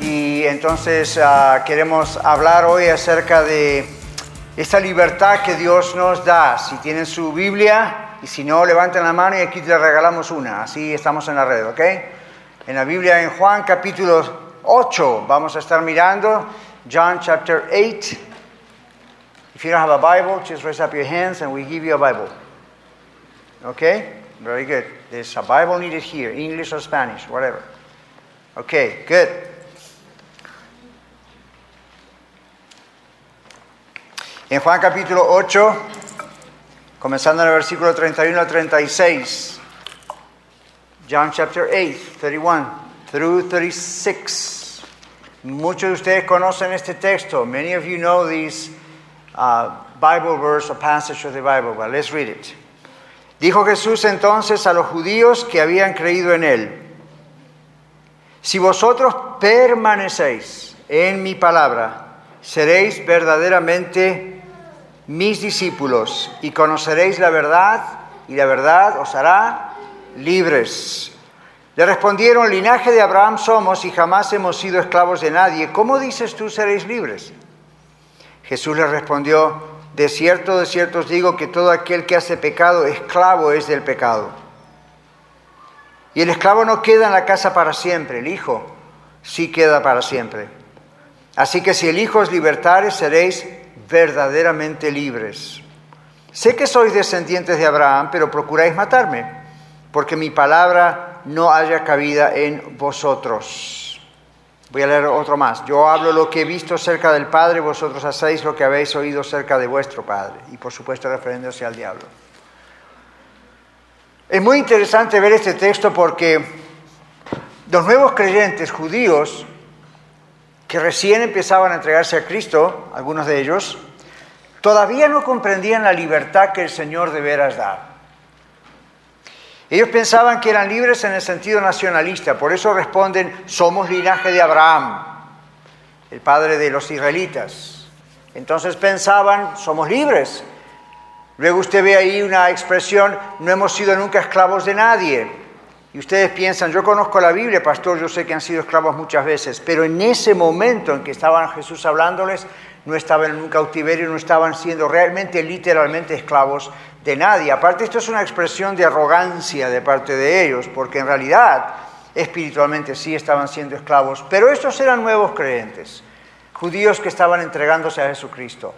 y entonces uh, queremos hablar hoy acerca de esta libertad que Dios nos da. Si tienen su Biblia y si no, levanten la mano y aquí les regalamos una. Así estamos en la red, ¿ok? En la Biblia, en Juan capítulo 8, vamos a estar mirando John chapter 8. If you don't have a Bible, just raise up your hands and we give you a Bible. Okay? Very good. There's a Bible needed here, English or Spanish, whatever. Okay, good. En Juan capítulo 8, comenzando en el versículo 31 al 36. John chapter 8, 31 through 36. Muchos de ustedes conocen este texto. Many of you know these uh, Bible verse or passage of the Bible. Well, let's read it. Dijo Jesús entonces a los judíos que habían creído en él, si vosotros permanecéis en mi palabra, seréis verdaderamente mis discípulos y conoceréis la verdad y la verdad os hará libres. Le respondieron, linaje de Abraham somos y jamás hemos sido esclavos de nadie. ¿Cómo dices tú seréis libres? Jesús le respondió, de cierto, de cierto os digo que todo aquel que hace pecado, esclavo es del pecado. Y el esclavo no queda en la casa para siempre, el Hijo sí queda para siempre. Así que si el Hijo os libertare, seréis verdaderamente libres. Sé que sois descendientes de Abraham, pero procuráis matarme, porque mi palabra no haya cabida en vosotros. Voy a leer otro más. Yo hablo lo que he visto cerca del Padre, vosotros hacéis lo que habéis oído cerca de vuestro Padre. Y por supuesto refiriéndose al diablo. Es muy interesante ver este texto porque los nuevos creyentes judíos que recién empezaban a entregarse a Cristo, algunos de ellos, todavía no comprendían la libertad que el Señor de veras da. Ellos pensaban que eran libres en el sentido nacionalista, por eso responden, somos linaje de Abraham, el padre de los israelitas. Entonces pensaban, somos libres. Luego usted ve ahí una expresión, no hemos sido nunca esclavos de nadie. Y ustedes piensan, yo conozco la Biblia, pastor, yo sé que han sido esclavos muchas veces, pero en ese momento en que estaban Jesús hablándoles, no estaban en un cautiverio, no estaban siendo realmente, literalmente esclavos de nadie. Aparte, esto es una expresión de arrogancia de parte de ellos, porque en realidad, espiritualmente sí estaban siendo esclavos, pero estos eran nuevos creyentes, judíos que estaban entregándose a Jesucristo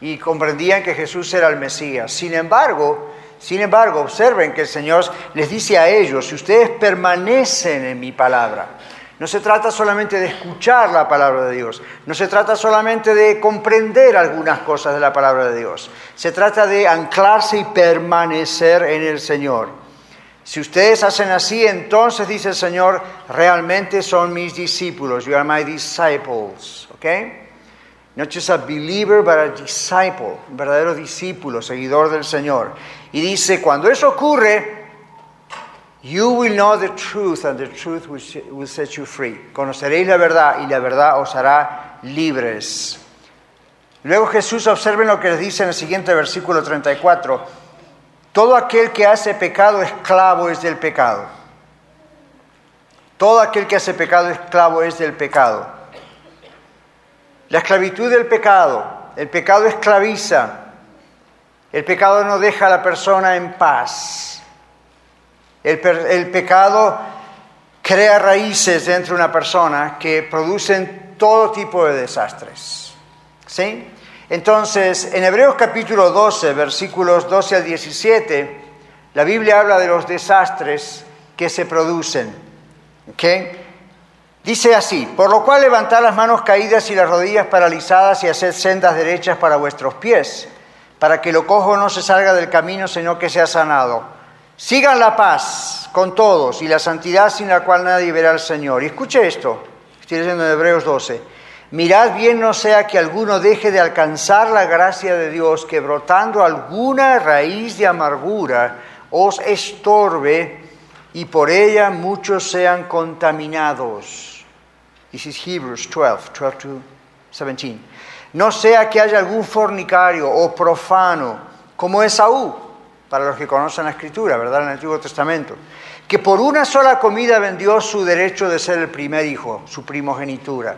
y comprendían que Jesús era el Mesías. Sin embargo, sin embargo, observen que el Señor les dice a ellos, si ustedes permanecen en mi palabra, no se trata solamente de escuchar la palabra de Dios, no se trata solamente de comprender algunas cosas de la palabra de Dios, se trata de anclarse y permanecer en el Señor. Si ustedes hacen así, entonces dice el Señor, realmente son mis discípulos, you are my disciples, ¿ok? Not just a believer, but a disciple, un verdadero discípulo, seguidor del Señor. Y dice, cuando eso ocurre, you will know the truth and the truth will set you free. Conoceréis la verdad y la verdad os hará libres. Luego Jesús, observen lo que les dice en el siguiente versículo 34. Todo aquel que hace pecado esclavo es del pecado. Todo aquel que hace pecado esclavo es del pecado. La esclavitud del pecado, el pecado esclaviza, el pecado no deja a la persona en paz. El, pecado crea raíces dentro de una persona que producen todo tipo de desastres. ¿Sí? Entonces, en Hebreos capítulo 12, versículos 12 al 17, la Biblia habla de los desastres que se producen. ¿Okay? Dice así, por lo cual levantad las manos caídas y las rodillas paralizadas y haced sendas derechas para vuestros pies, para que lo cojo no se salga del camino, sino que sea sanado. Sigan la paz con todos y la santidad sin la cual nadie verá al Señor. Y escuche esto, estoy leyendo en Hebreos 12. Mirad bien no sea que alguno deje de alcanzar la gracia de Dios, que brotando alguna raíz de amargura os estorbe y por ella muchos sean contaminados. This is Hebrews 12, 12 to 17. No sea que haya algún fornicario o profano, como Esaú, para los que conocen la escritura, ¿verdad? En el Antiguo Testamento, que por una sola comida vendió su derecho de ser el primer hijo, su primogenitura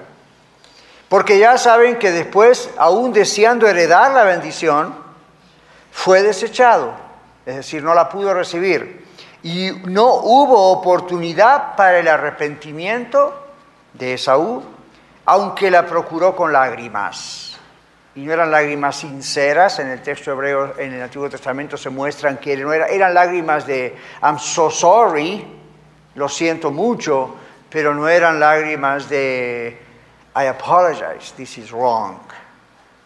porque ya saben que después, aún deseando heredar la bendición, fue desechado, es decir, no la pudo recibir. Y no hubo oportunidad para el arrepentimiento de Esaú, aunque la procuró con lágrimas. Y no eran lágrimas sinceras, en el texto hebreo, en el Antiguo Testamento se muestran que no eran lágrimas de I'm so sorry, lo siento mucho, pero no eran lágrimas de I apologize, this is wrong.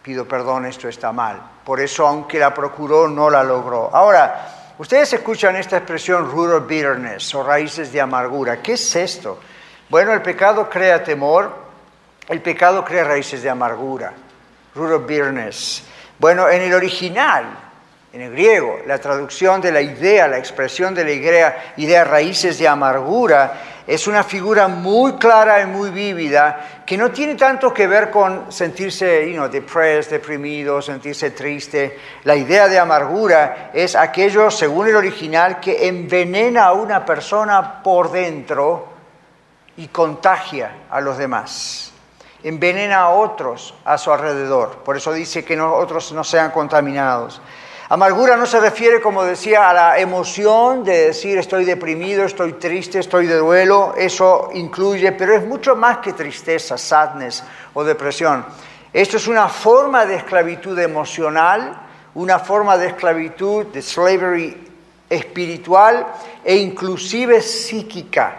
Pido perdón, esto está mal. Por eso, aunque la procuró, no la logró. Ahora, ustedes escuchan esta expresión of bitterness o raíces de amargura. ¿Qué es esto? Bueno, el pecado crea temor, el pecado crea raíces de amargura. Root of bitterness. Bueno, en el original, en el griego, la traducción de la idea, la expresión de la idea, idea raíces de amargura, es una figura muy clara y muy vívida que no tiene tanto que ver con sentirse you know, depressed, deprimido, sentirse triste. La idea de amargura es aquello, según el original, que envenena a una persona por dentro y contagia a los demás. Envenena a otros a su alrededor. Por eso dice que otros no sean contaminados. Amargura no se refiere, como decía, a la emoción de decir estoy deprimido, estoy triste, estoy de duelo, eso incluye, pero es mucho más que tristeza, sadness o depresión. Esto es una forma de esclavitud emocional, una forma de esclavitud, de slavery espiritual e inclusive psíquica.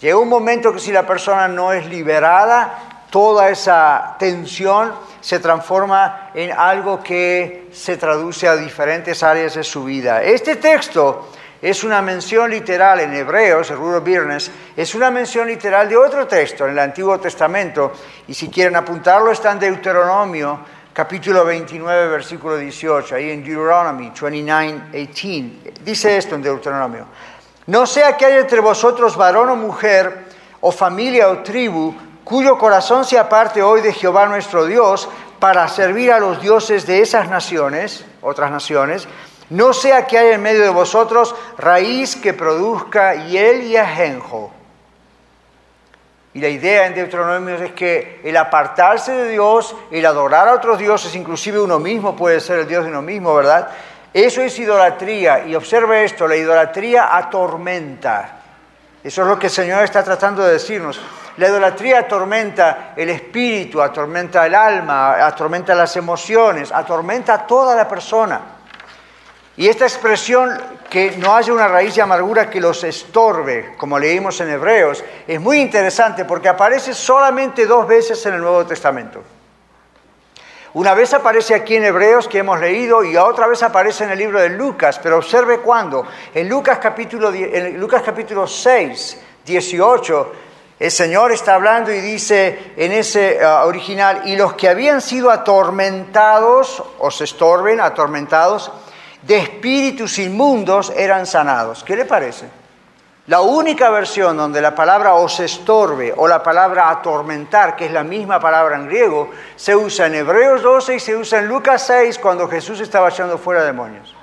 Llega un momento que si la persona no es liberada, toda esa tensión se transforma en algo que se traduce a diferentes áreas de su vida. Este texto es una mención literal en Hebreos, el Ruro Viernes, es una mención literal de otro texto en el Antiguo Testamento, y si quieren apuntarlo está en Deuteronomio, capítulo 29, versículo 18, ahí en Deuteronomy 29, 18. Dice esto en Deuteronomio, no sea que haya entre vosotros varón o mujer, o familia o tribu, cuyo corazón se aparte hoy de Jehová nuestro Dios para servir a los dioses de esas naciones, otras naciones, no sea que haya en medio de vosotros raíz que produzca hiel y ajenjo. Y la idea en Deuteronomio es que el apartarse de Dios, el adorar a otros dioses, inclusive uno mismo puede ser el Dios de uno mismo, ¿verdad? Eso es idolatría. Y observe esto, la idolatría atormenta. Eso es lo que el Señor está tratando de decirnos. La idolatría atormenta el espíritu, atormenta el alma, atormenta las emociones, atormenta a toda la persona. Y esta expresión que no haya una raíz de amargura que los estorbe, como leímos en Hebreos, es muy interesante porque aparece solamente dos veces en el Nuevo Testamento. Una vez aparece aquí en Hebreos que hemos leído y otra vez aparece en el libro de Lucas, pero observe cuándo. En Lucas capítulo, en Lucas capítulo 6, 18, el Señor está hablando y dice en ese ah, original, y los que habían sido atormentados, o se estorben, atormentados, de espíritus inmundos eran sanados. ¿Qué le parece? La única versión donde la palabra os estorbe o la palabra atormentar, que es la misma palabra en griego, se usa en Hebreos 12 y se usa en Lucas 6 cuando Jesús estaba echando fuera demonios.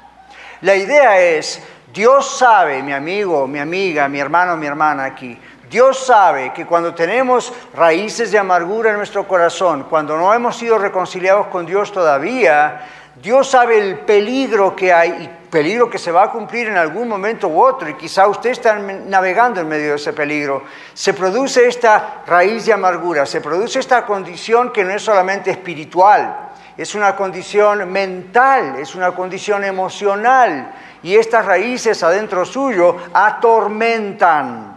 La idea es, Dios sabe, mi amigo, mi amiga, mi hermano, mi hermana aquí, Dios sabe que cuando tenemos raíces de amargura en nuestro corazón, cuando no hemos sido reconciliados con Dios todavía, Dios sabe el peligro que hay y peligro que se va a cumplir en algún momento u otro, y quizá usted está navegando en medio de ese peligro. Se produce esta raíz de amargura, se produce esta condición que no es solamente espiritual, es una condición mental, es una condición emocional, y estas raíces adentro suyo atormentan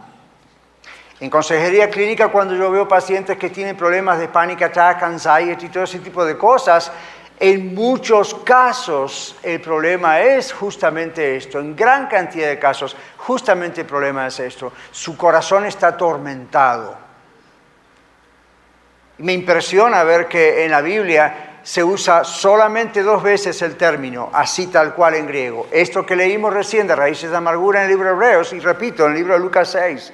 en consejería clínica, cuando yo veo pacientes que tienen problemas de panic attack, anxiety y todo ese tipo de cosas, en muchos casos el problema es justamente esto, en gran cantidad de casos justamente el problema es esto, su corazón está atormentado. Me impresiona ver que en la Biblia se usa solamente dos veces el término, así tal cual en griego. Esto que leímos recién de raíces de amargura en el libro de Hebreos, y repito, en el libro de Lucas 6.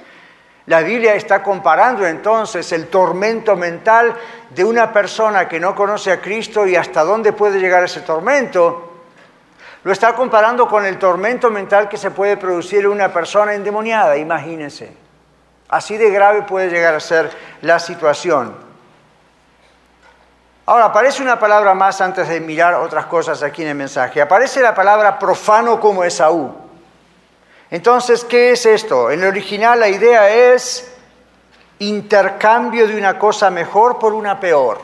La Biblia está comparando entonces el tormento mental de una persona que no conoce a Cristo y hasta dónde puede llegar ese tormento. Lo está comparando con el tormento mental que se puede producir en una persona endemoniada, imagínense. Así de grave puede llegar a ser la situación. Ahora, aparece una palabra más antes de mirar otras cosas aquí en el mensaje. Aparece la palabra profano como Esaú. Entonces, ¿qué es esto? En el original la idea es intercambio de una cosa mejor por una peor.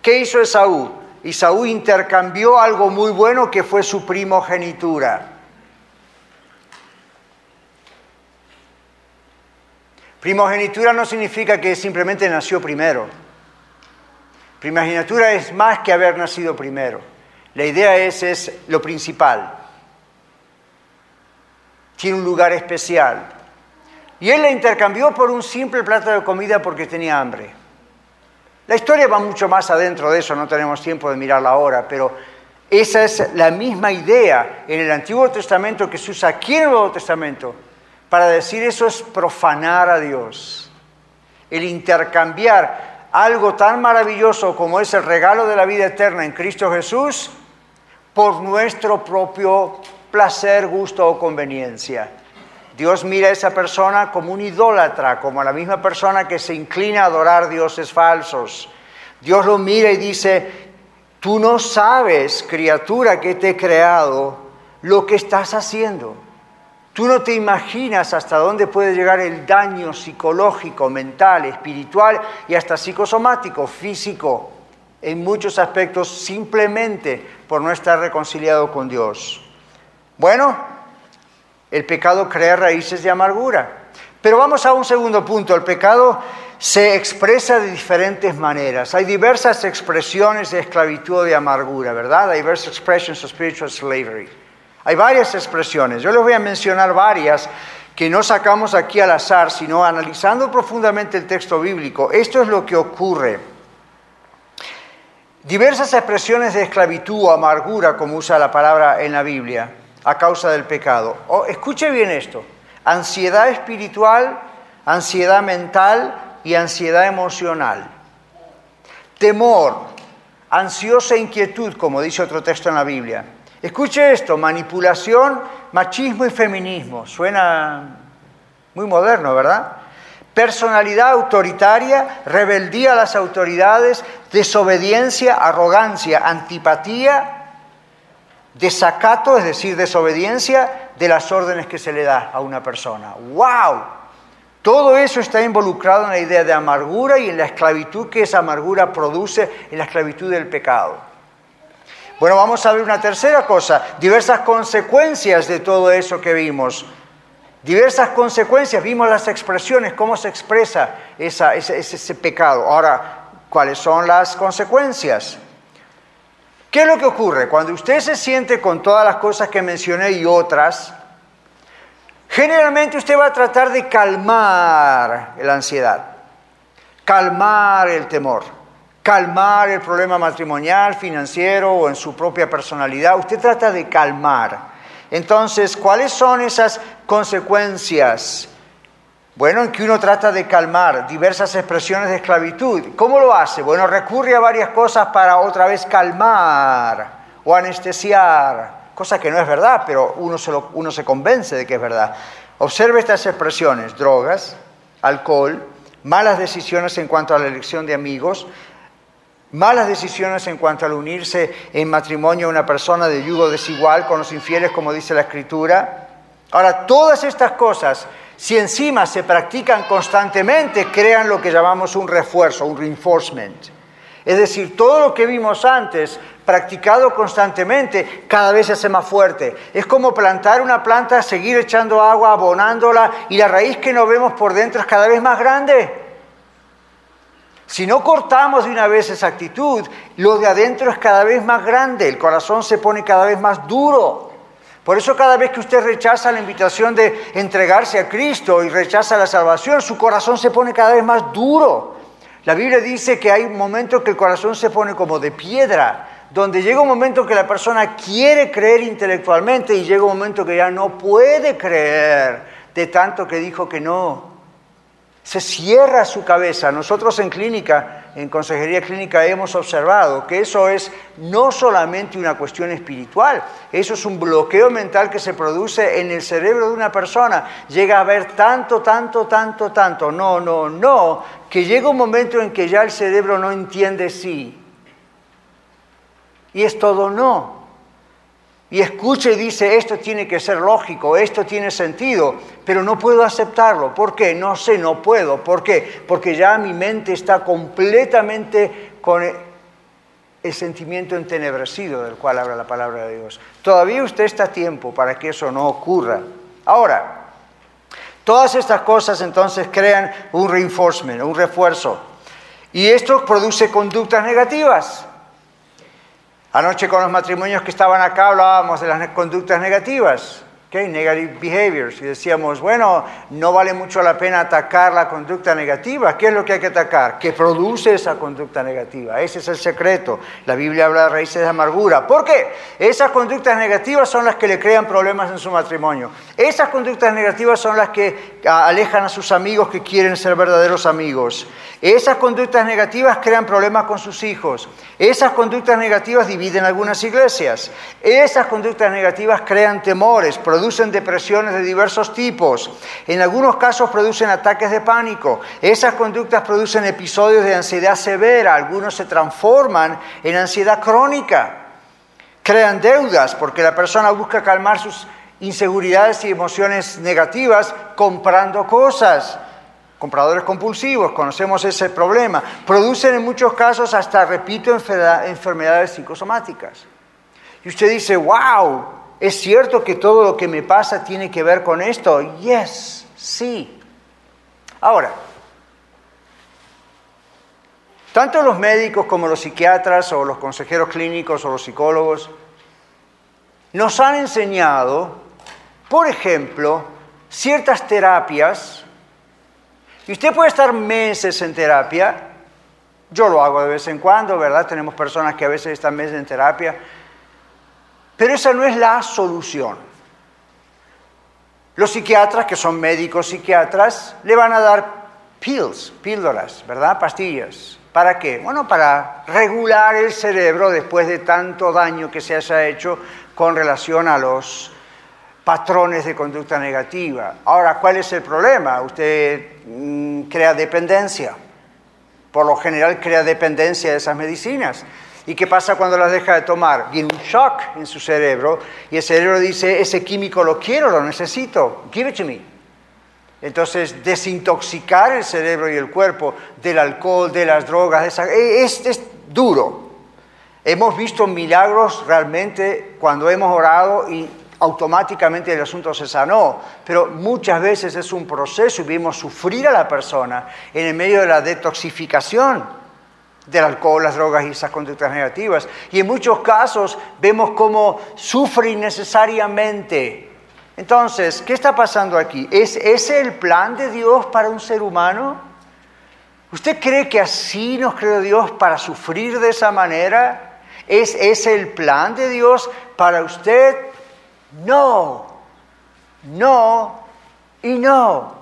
¿Qué hizo Esaú? Esaú intercambió algo muy bueno que fue su primogenitura. Primogenitura no significa que simplemente nació primero. Primogenitura es más que haber nacido primero. La idea es, es lo principal tiene un lugar especial. Y él la intercambió por un simple plato de comida porque tenía hambre. La historia va mucho más adentro de eso, no tenemos tiempo de mirarla ahora, pero esa es la misma idea en el Antiguo Testamento que se usa aquí en el Nuevo Testamento para decir eso es profanar a Dios. El intercambiar algo tan maravilloso como es el regalo de la vida eterna en Cristo Jesús por nuestro propio placer, gusto o conveniencia. Dios mira a esa persona como un idólatra, como a la misma persona que se inclina a adorar dioses falsos. Dios lo mira y dice, tú no sabes, criatura que te he creado, lo que estás haciendo. Tú no te imaginas hasta dónde puede llegar el daño psicológico, mental, espiritual y hasta psicosomático, físico, en muchos aspectos, simplemente por no estar reconciliado con Dios. Bueno, el pecado crea raíces de amargura. Pero vamos a un segundo punto. El pecado se expresa de diferentes maneras. Hay diversas expresiones de esclavitud o de amargura, ¿verdad? Hay diversas expressions of spiritual slavery. Hay varias expresiones. Yo les voy a mencionar varias que no sacamos aquí al azar, sino analizando profundamente el texto bíblico. Esto es lo que ocurre. Diversas expresiones de esclavitud o amargura, como usa la palabra en la Biblia a causa del pecado. escuche bien esto, ansiedad espiritual, ansiedad mental y ansiedad emocional. Temor, ansiosa inquietud, como dice otro texto en la Biblia. Escuche esto, manipulación, machismo y feminismo. Suena muy moderno, ¿verdad? Personalidad autoritaria, rebeldía a las autoridades, desobediencia, arrogancia, antipatía desacato, es decir, desobediencia de las órdenes que se le da a una persona. ¡Wow! Todo eso está involucrado en la idea de amargura y en la esclavitud que esa amargura produce en la esclavitud del pecado. Bueno, vamos a ver una tercera cosa, diversas consecuencias de todo eso que vimos. Diversas consecuencias, vimos las expresiones, cómo se expresa ese, pecado. Ahora, ¿cuáles son las consecuencias? ¿Qué es lo que ocurre? Cuando usted se siente con todas las cosas que mencioné y otras, generalmente usted va a tratar de calmar la ansiedad, calmar el temor, calmar el problema matrimonial, financiero o en su propia personalidad. Usted trata de calmar. Entonces, ¿cuáles son esas consecuencias? Bueno, en que uno trata de calmar diversas expresiones de esclavitud. ¿Cómo lo hace? Bueno, recurre a varias cosas para otra vez calmar o anestesiar, cosa que no es verdad, pero uno se, convence de que es verdad. Observe estas expresiones, drogas, alcohol, malas decisiones en cuanto a la elección de amigos, malas decisiones en cuanto al unirse en matrimonio a una persona de yugo desigual con los infieles, como dice la Escritura. Ahora, todas estas cosas si encima se practican constantemente, crean lo que llamamos un refuerzo, un reinforcement. Es decir, todo lo que vimos antes, practicado constantemente, cada vez se hace más fuerte. Es como plantar una planta, seguir echando agua, abonándola, y la raíz que no vemos por dentro es cada vez más grande. Si no cortamos de una vez esa actitud, lo de adentro es cada vez más grande, el corazón se pone cada vez más duro. Por eso cada vez que usted rechaza la invitación de entregarse a Cristo y rechaza la salvación, su corazón se pone cada vez más duro. La Biblia dice que hay momentos que el corazón se pone como de piedra, donde llega un momento que la persona quiere creer intelectualmente y llega un momento que ya no puede creer de tanto que dijo que no. Se cierra su cabeza. Nosotros en clínica, en consejería clínica, hemos observado que eso es no solamente una cuestión espiritual, eso es un bloqueo mental que se produce en el cerebro de una persona. Llega a haber tanto, tanto, tanto, tanto, no, no, no, que llega un momento en que ya el cerebro no entiende sí. Y es todo no y escucha y dice, esto tiene que ser lógico, esto tiene sentido, pero no puedo aceptarlo. ¿Por qué? No sé, no puedo. ¿Por qué? Porque ya mi mente está completamente con el sentimiento entenebrecido del cual habla la palabra de Dios. Todavía usted está a tiempo para que eso no ocurra. Ahora, todas estas cosas entonces crean un reinforcement, un refuerzo. Y esto produce conductas negativas. Anoche con los matrimonios que estaban acá hablábamos de las conductas negativas. Okay, negative behaviors. Y decíamos, bueno, no vale mucho la pena atacar la conducta negativa. ¿Qué es lo que hay que atacar? Que produce esa conducta negativa. Ese es el secreto. La Biblia habla de raíces de amargura. ¿Por qué? Esas conductas negativas son las que le crean problemas en su matrimonio. Esas conductas negativas son las que alejan a sus amigos que quieren ser verdaderos amigos. Esas conductas negativas crean problemas con sus hijos. Esas conductas negativas dividen algunas iglesias. Esas conductas negativas crean temores, depresiones de diversos tipos. En algunos casos producen ataques de pánico. Esas conductas producen episodios de ansiedad severa. Algunos se transforman en ansiedad crónica. Crean deudas porque la persona busca calmar sus inseguridades y emociones negativas comprando cosas compradores compulsivos, conocemos ese problema, producen en muchos casos hasta, repito, enfermedades psicosomáticas. Y usted dice, wow, ¿es cierto que todo lo que me pasa tiene que ver con esto? Yes, sí. Ahora, tanto los médicos como los psiquiatras o los consejeros clínicos o los psicólogos nos han enseñado, por ejemplo, ciertas terapias y usted puede estar meses en terapia, yo lo hago de vez en cuando, ¿verdad? Tenemos personas que a veces están meses en terapia, pero esa no es la solución. Los psiquiatras, que son médicos psiquiatras, le van a dar pills, píldoras, ¿verdad? Pastillas. ¿Para qué? Bueno, para regular el cerebro después de tanto daño que se haya hecho con relación a los patrones de conducta negativa. Ahora, ¿cuál es el problema? Usted mm, crea dependencia. Por lo general crea dependencia de esas medicinas. ¿Y qué pasa cuando las deja de tomar? Viene un shock en su cerebro y el cerebro dice, ese químico lo quiero, lo necesito, give it to me. Entonces, desintoxicar el cerebro y el cuerpo del alcohol, de las drogas, e, es, es duro. Hemos visto milagros realmente cuando hemos orado y automáticamente el asunto se sanó, pero muchas veces es un proceso y vimos sufrir a la persona en el medio de la detoxificación del alcohol, las drogas y esas conductas negativas. Y en muchos casos vemos cómo sufre innecesariamente. Entonces, ¿qué está pasando aquí? ¿Es ese el plan de Dios para un ser humano? ¿Usted cree que así nos creó Dios para sufrir de esa manera? ¿Es ese el plan de Dios para usted? no, no y no.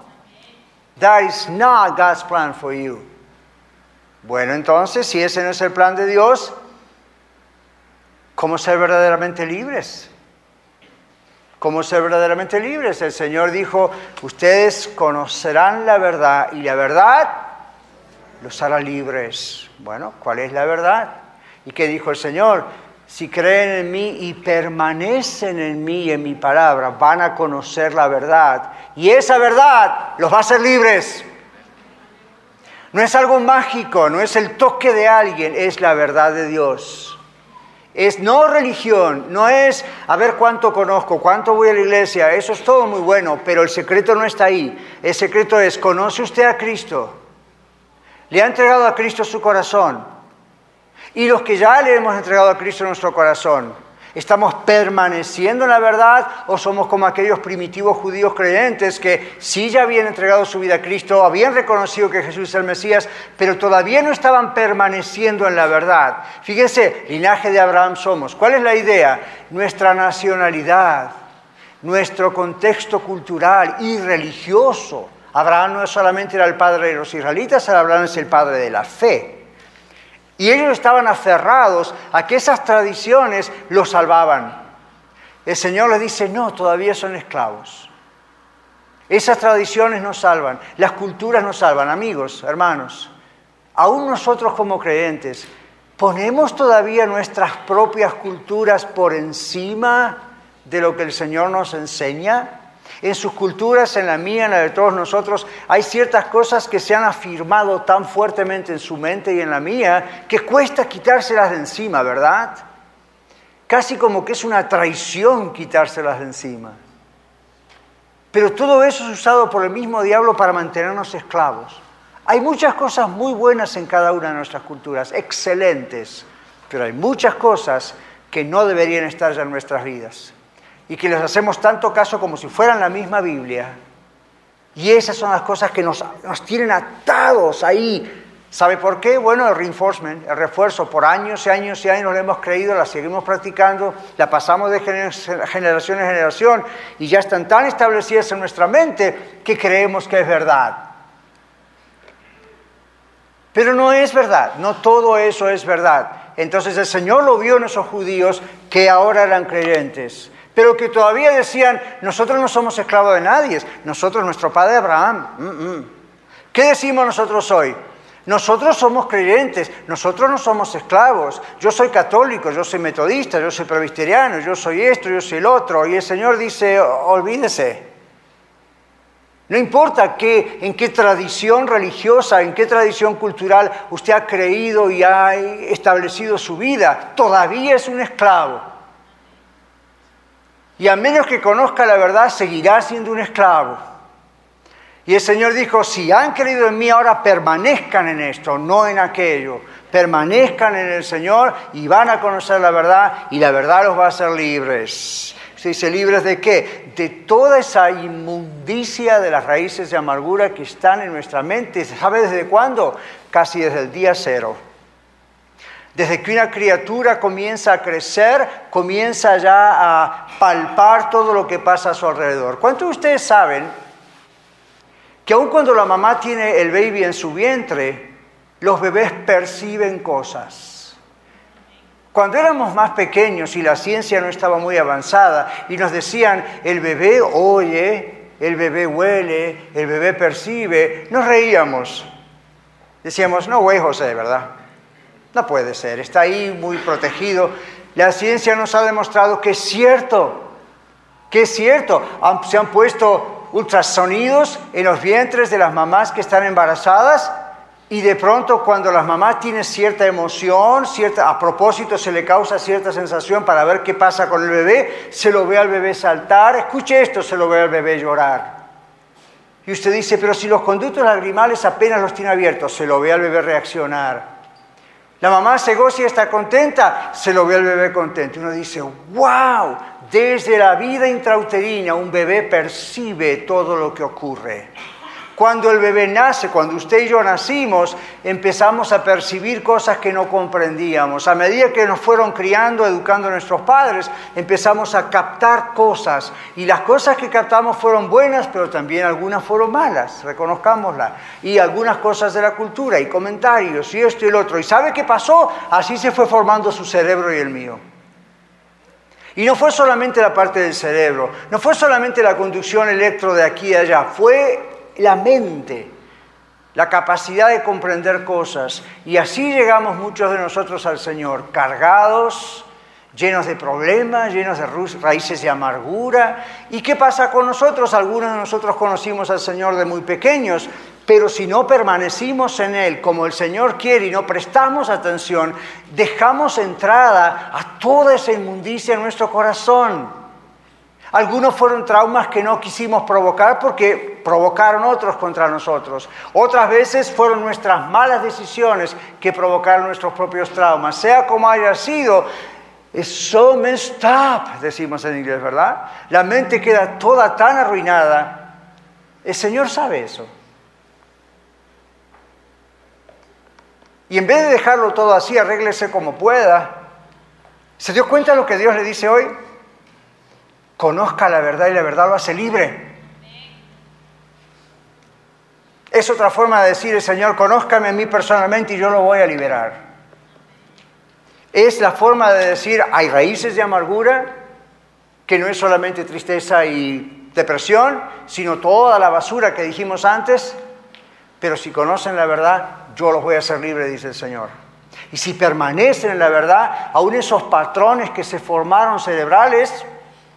That is not God's plan for you. Bueno, entonces, si ese no es el plan de Dios, ¿cómo ser verdaderamente libres? ¿Cómo ser verdaderamente libres? El Señor dijo, ustedes conocerán la verdad y la verdad los hará libres. Bueno, ¿cuál es la verdad? ¿Y qué dijo el Señor? si creen en mí y permanecen en mí y en mi palabra, van a conocer la verdad. Y esa verdad los va a hacer libres. No es algo mágico, no es el toque de alguien, es la verdad de Dios. Es no religión, no es a ver cuánto conozco, cuánto voy a la iglesia, eso es todo muy bueno, pero el secreto no está ahí. El secreto es, ¿conoce usted a Cristo? ¿Le ha entregado a Cristo su corazón? Y los que ya le hemos entregado a Cristo nuestro corazón, ¿Estamos permaneciendo en la verdad o somos como aquellos primitivos judíos creyentes que sí ya habían entregado su vida a Cristo, habían reconocido que Jesús es el Mesías, pero todavía no estaban permaneciendo en la verdad? Fíjense, linaje de Abraham somos. ¿Cuál es la idea? Nuestra nacionalidad, nuestro contexto cultural y religioso. Abraham no solamente era el padre de los israelitas, Abraham es el padre de la fe. Y ellos estaban aferrados a que esas tradiciones los salvaban. El Señor les dice, no, todavía son esclavos. Esas tradiciones nos salvan, las culturas nos salvan. Amigos, hermanos, aún nosotros como creyentes, ¿ponemos todavía nuestras propias culturas por encima de lo que el Señor nos enseña? En sus culturas, en la mía, en la de todos nosotros, hay ciertas cosas que se han afirmado tan fuertemente en su mente y en la mía que cuesta quitárselas de encima, ¿verdad? Casi como que es una traición quitárselas de encima. Pero todo eso es usado por el mismo diablo para mantenernos esclavos. Hay muchas cosas muy buenas en cada una de nuestras culturas, excelentes, pero hay muchas cosas que no deberían estar ya en nuestras vidas y que les hacemos tanto caso como si fueran la misma Biblia. Y esas son las cosas que nos, nos tienen atados ahí. ¿Sabe por qué? Bueno, el reinforcement, el refuerzo, por años y años y años lo hemos creído, la seguimos practicando, la pasamos de generación en generación y ya están tan establecidas en nuestra mente que creemos que es verdad. Pero no es verdad, no todo eso es verdad. Entonces el Señor lo vio en esos judíos que ahora eran creyentes pero que todavía decían, nosotros no somos esclavos de nadie, nosotros, nuestro padre Abraham. Mm, mm. ¿Qué decimos nosotros hoy? Nosotros somos creyentes, nosotros no somos esclavos. Yo soy católico, yo soy metodista, yo soy presbiteriano, yo soy esto, yo soy el otro. Y el Señor dice, olvídese. No importa qué, en qué tradición religiosa, en qué tradición cultural usted ha creído y ha establecido su vida, todavía es un esclavo. Y a menos que conozca la verdad, seguirá siendo un esclavo. Y el Señor dijo, si han creído en mí, ahora permanezcan en esto, no en aquello. Permanezcan en el Señor y van a conocer la verdad y la verdad los va a hacer libres. ¿Se dice libres de qué? De toda esa inmundicia de las raíces de amargura que están en nuestra mente. ¿Sabe desde cuándo? Casi desde el día cero. Desde que una criatura comienza a crecer, comienza ya a palpar todo lo que pasa a su alrededor. ¿Cuántos de ustedes saben que aun cuando la mamá tiene el baby en su vientre, los bebés perciben cosas? Cuando éramos más pequeños y la ciencia no estaba muy avanzada y nos decían, el bebé oye, el bebé huele, el bebé percibe, nos reíamos. Decíamos, no, güey, José, ¿verdad? No puede ser, está ahí muy protegido. La ciencia nos ha demostrado que es cierto, que es cierto. Se han puesto ultrasonidos en los vientres de las mamás que están embarazadas y de pronto cuando las mamás tienen cierta emoción, cierta, a propósito se le causa cierta sensación para ver qué pasa con el bebé, se lo ve al bebé saltar, escuche esto, se lo ve al bebé llorar. Y usted dice, pero si los conductos lagrimales apenas los tiene abiertos, se lo ve al bebé reaccionar. La mamá se goza y está contenta, se lo ve al bebé contento. Uno dice, wow, desde la vida intrauterina un bebé percibe todo lo que ocurre. Cuando el bebé nace, cuando usted y yo nacimos, empezamos a percibir cosas que no comprendíamos. A medida que nos fueron criando, educando a nuestros padres, empezamos a captar cosas. Y las cosas que captamos fueron buenas, pero también algunas fueron malas, reconozcámoslas. Y algunas cosas de la cultura, y comentarios, y esto y el otro. ¿Y sabe qué pasó? Así se fue formando su cerebro y el mío. Y no fue solamente la parte del cerebro, no fue solamente la conducción electro de aquí y allá, fue la mente, la capacidad de comprender cosas. Y así llegamos muchos de nosotros al Señor, cargados, llenos de problemas, llenos de raíces de amargura. ¿Y qué pasa con nosotros? Algunos de nosotros conocimos al Señor de muy pequeños, pero si no permanecimos en Él como el Señor quiere y no prestamos atención, dejamos entrada a toda esa inmundicia en nuestro corazón. Algunos fueron traumas que no quisimos provocar porque provocaron otros contra nosotros. Otras veces fueron nuestras malas decisiones que provocaron nuestros propios traumas. Sea como haya sido, es so messed up, decimos en inglés, ¿verdad? La mente queda toda tan arruinada. El Señor sabe eso. Y en vez de dejarlo todo así, arréglese como pueda. ¿Se dio cuenta de lo que Dios le dice hoy? Conozca la verdad y la verdad lo hace libre. Es otra forma de decir el Señor, conózcame a mí personalmente y yo lo voy a liberar. Es la forma de decir, hay raíces de amargura, que no es solamente tristeza y depresión, sino toda la basura que dijimos antes, pero si conocen la verdad, yo los voy a hacer libres, dice el Señor. Y si permanecen en la verdad, aún esos patrones que se formaron cerebrales,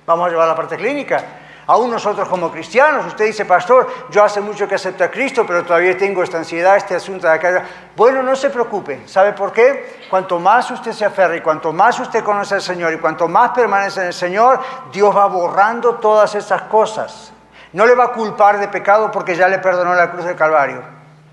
vamos a llevar la parte clínica, Aún nosotros como cristianos, usted dice, pastor, yo hace mucho que acepto a Cristo, pero todavía tengo esta ansiedad, este asunto de acá. Bueno, no se preocupe. ¿Sabe por qué? Cuanto más usted se aferra y cuanto más usted conoce al Señor y cuanto más permanece en el Señor, Dios va borrando todas esas cosas. No le va a culpar de pecado porque ya le perdonó la cruz del Calvario.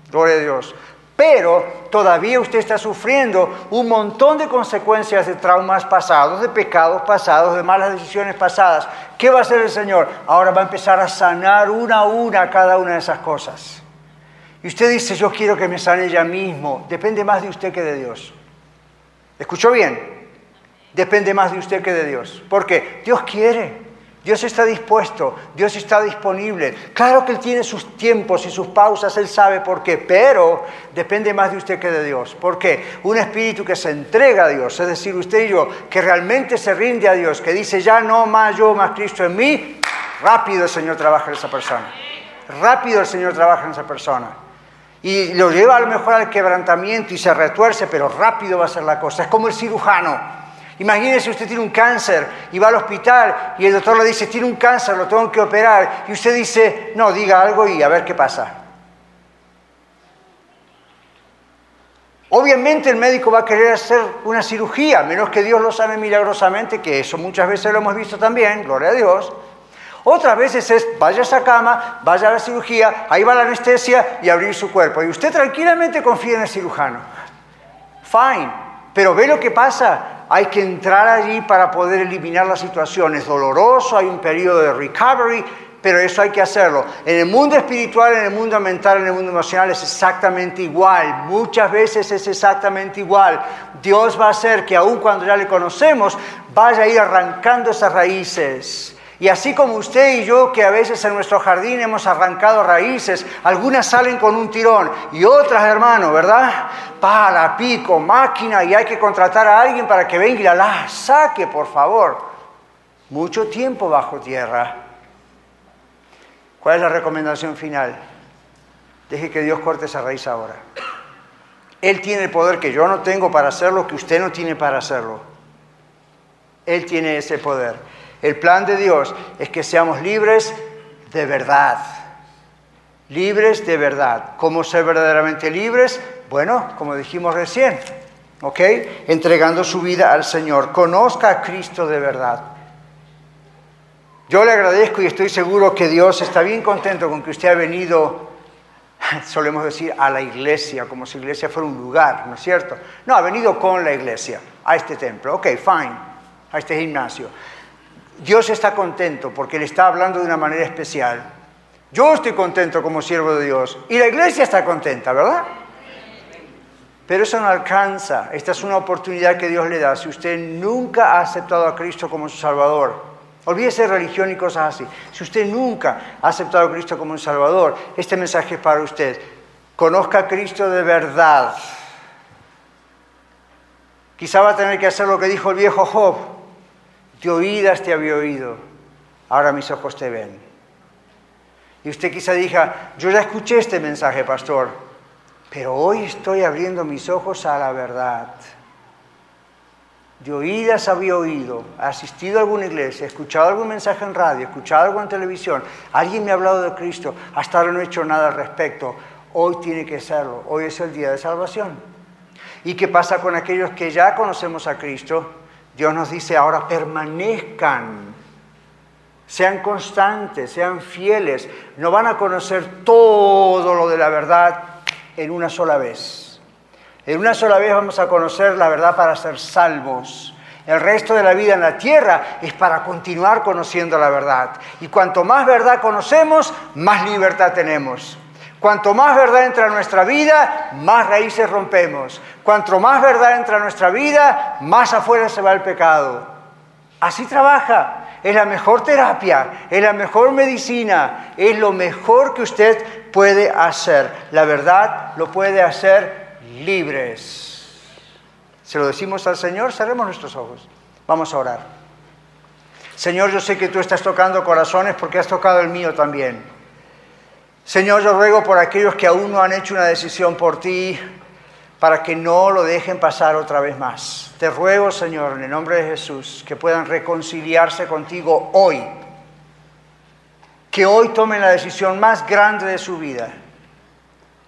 Gloria a Dios pero todavía usted está sufriendo un montón de consecuencias de traumas pasados, de pecados pasados, de malas decisiones pasadas. ¿Qué va a hacer el Señor? Ahora va a empezar a sanar una a una cada una de esas cosas. Y usted dice, yo quiero que me sane ella mismo. Depende más de usted que de Dios. ¿Escuchó bien? Depende más de usted que de Dios. Porque Dios quiere. Dios está dispuesto, Dios está disponible. Claro que Él tiene sus tiempos y sus pausas, Él sabe por qué, pero depende más de usted que de Dios. ¿Por qué? Un espíritu que se entrega a Dios, es decir, usted y yo, que realmente se rinde a Dios, que dice ya no más yo, más Cristo en mí, rápido el Señor trabaja en esa persona. Rápido el Señor trabaja en esa persona. Y lo lleva a lo mejor al quebrantamiento y se retuerce, pero rápido va a ser la cosa. Es como el cirujano. Imagínese usted tiene un cáncer y va al hospital y el doctor le dice, tiene un cáncer, lo tengo que operar. Y usted dice, no, diga algo y a ver qué pasa. Obviamente el médico va a querer hacer una cirugía, menos que Dios lo sabe milagrosamente, que eso muchas veces lo hemos visto también, gloria a Dios. Otras veces es, vaya a esa cama, vaya a la cirugía, ahí va la anestesia y abrir su cuerpo. Y usted tranquilamente confía en el cirujano. Fine, pero ve lo que pasa hay que entrar allí para poder eliminar la situación. Es doloroso, hay un periodo de recovery, pero eso hay que hacerlo. En el mundo espiritual, en el mundo mental, en el mundo emocional es exactamente igual. Muchas veces es exactamente igual. Dios va a hacer que aun cuando ya le conocemos, vaya a ir arrancando esas raíces. Y así como usted y yo, que a veces en nuestro jardín hemos arrancado raíces, algunas salen con un tirón y otras, hermano, ¿verdad? Pala, pico, máquina y hay que contratar a alguien para que venga y la, la saque, por favor. Mucho tiempo bajo tierra. ¿Cuál es la recomendación final? Deje que Dios corte esa raíz ahora. Él tiene el poder que yo no tengo para hacerlo, que usted no tiene para hacerlo. Él tiene ese poder. El plan de Dios es que seamos libres de verdad. Libres de verdad. ¿Cómo ser verdaderamente libres? Bueno, como dijimos recién, ¿ok? Entregando su vida al Señor. Conozca a Cristo de verdad. Yo le agradezco y estoy seguro que Dios está bien contento con que usted ha venido, solemos decir, a la iglesia, como si la iglesia fuera un lugar, ¿no es cierto? No, ha venido con la iglesia, a este templo. Ok, fine, a este gimnasio. Dios está contento porque le está hablando de una manera especial. Yo estoy contento como siervo de Dios y la iglesia está contenta, ¿verdad? Pero eso no alcanza. Esta es una oportunidad que Dios le da. Si usted nunca ha aceptado a Cristo como su Salvador, olvídese de religión y cosas así. Si usted nunca ha aceptado a Cristo como un Salvador, este mensaje es para usted. Conozca a Cristo de verdad. Quizá va a tener que hacer lo que dijo el viejo Job. De oídas te había oído, ahora mis ojos te ven. Y usted quizá diga, yo ya escuché este mensaje, pastor, pero hoy estoy abriendo mis ojos a la verdad. De oídas había oído, asistido a alguna iglesia, escuchado algún mensaje en radio, escuchado algo en televisión, alguien me ha hablado de Cristo, hasta ahora no he hecho nada al respecto. Hoy tiene que serlo, hoy es el día de salvación. ¿Y qué pasa con aquellos que ya conocemos a Cristo? Dios nos dice ahora permanezcan, sean constantes, sean fieles. No van a conocer todo lo de la verdad en una sola vez. En una sola vez vamos a conocer la verdad para ser salvos. El resto de la vida en la tierra es para continuar conociendo la verdad. Y cuanto más verdad conocemos, más libertad tenemos. Cuanto más verdad entra en nuestra vida, más raíces rompemos. Cuanto más verdad entra en nuestra vida, más afuera se va el pecado. Así trabaja. Es la mejor terapia, es la mejor medicina, es lo mejor que usted puede hacer. La verdad lo puede hacer libres. Se lo decimos al Señor, cerremos nuestros ojos. Vamos a orar. Señor, yo sé que tú estás tocando corazones porque has tocado el mío también. Señor, yo ruego por aquellos que aún no han hecho una decisión por ti, para que no lo dejen pasar otra vez más. Te ruego, Señor, en el nombre de Jesús, que puedan reconciliarse contigo hoy. Que hoy tomen la decisión más grande de su vida.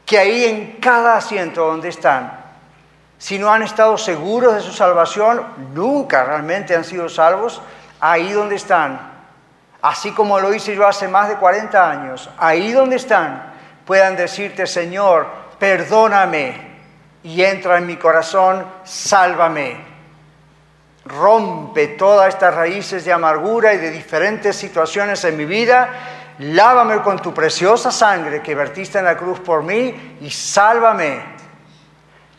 Que ahí en cada asiento donde están, si no han estado seguros de su salvación, nunca realmente han sido salvos, ahí donde están, así como lo hice yo hace más de 40 años, ahí donde están, puedan decirte, Señor, perdóname y entra en mi corazón, sálvame. Rompe todas estas raíces de amargura y de diferentes situaciones en mi vida. Lávame con tu preciosa sangre que vertiste en la cruz por mí y sálvame.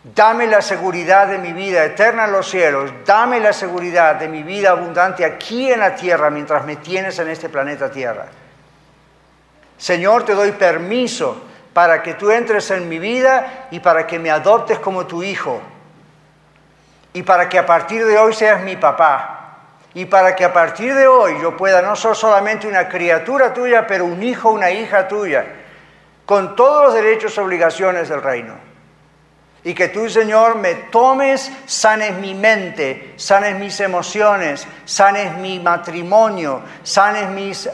Dame la seguridad de mi vida eterna en los cielos. Dame la seguridad de mi vida abundante aquí en la tierra mientras me tienes en este planeta Tierra. Señor, te doy permiso para que tú entres en mi vida y para que me adoptes como tu hijo. Y para que a partir de hoy seas mi papá. Y para que a partir de hoy yo pueda no ser solamente una criatura tuya, pero un hijo, una hija tuya, con todos los derechos y obligaciones del reino. Y que tú, Señor, me tomes, sanes mi mente, sanes mis emociones, sanes mi matrimonio, sanes mis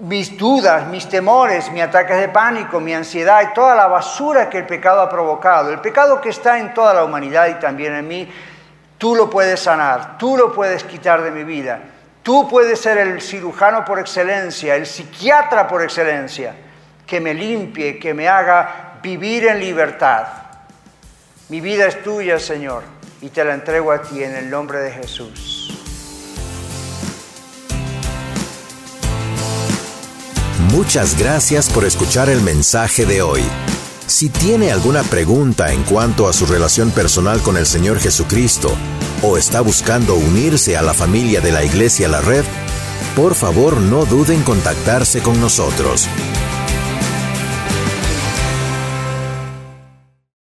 mis dudas, mis temores, mis ataques de pánico, mi ansiedad y toda la basura que el pecado ha provocado, el pecado que está en toda la humanidad y también en mí, tú lo puedes sanar, tú lo puedes quitar de mi vida. Tú puedes ser el cirujano por excelencia, el psiquiatra por excelencia, que me limpie, que me haga vivir en libertad. Mi vida es tuya, Señor, y te la entrego a ti en el nombre de Jesús. Muchas gracias por escuchar el mensaje de hoy. Si tiene alguna pregunta en cuanto a su relación personal con el Señor Jesucristo o está buscando unirse a la familia de la Iglesia La Red, por favor no duden en contactarse con nosotros.